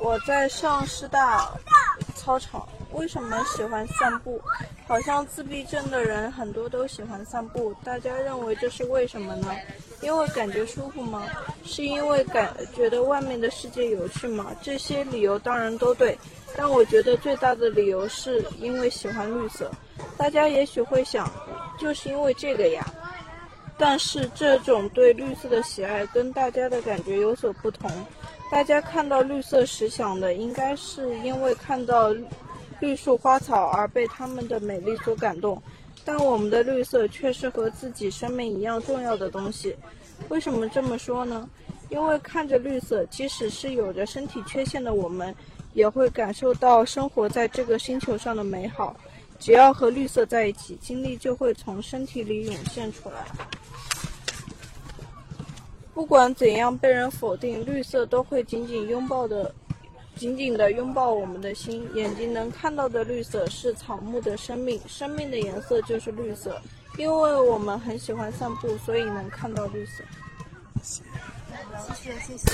我在上师大操场。为什么喜欢散步？好像自闭症的人很多都喜欢散步。大家认为这是为什么呢？因为感觉舒服吗？是因为感觉得外面的世界有趣吗？这些理由当然都对，但我觉得最大的理由是因为喜欢绿色。大家也许会想，就是因为这个呀。但是这种对绿色的喜爱跟大家的感觉有所不同。大家看到绿色时想的，应该是因为看到。绿树花草而被它们的美丽所感动，但我们的绿色却是和自己生命一样重要的东西。为什么这么说呢？因为看着绿色，即使是有着身体缺陷的我们，也会感受到生活在这个星球上的美好。只要和绿色在一起，精力就会从身体里涌现出来。不管怎样被人否定，绿色都会紧紧拥抱的。紧紧的拥抱我们的心，眼睛能看到的绿色是草木的生命，生命的颜色就是绿色。因为我们很喜欢散步，所以能看到绿色。谢谢，谢谢。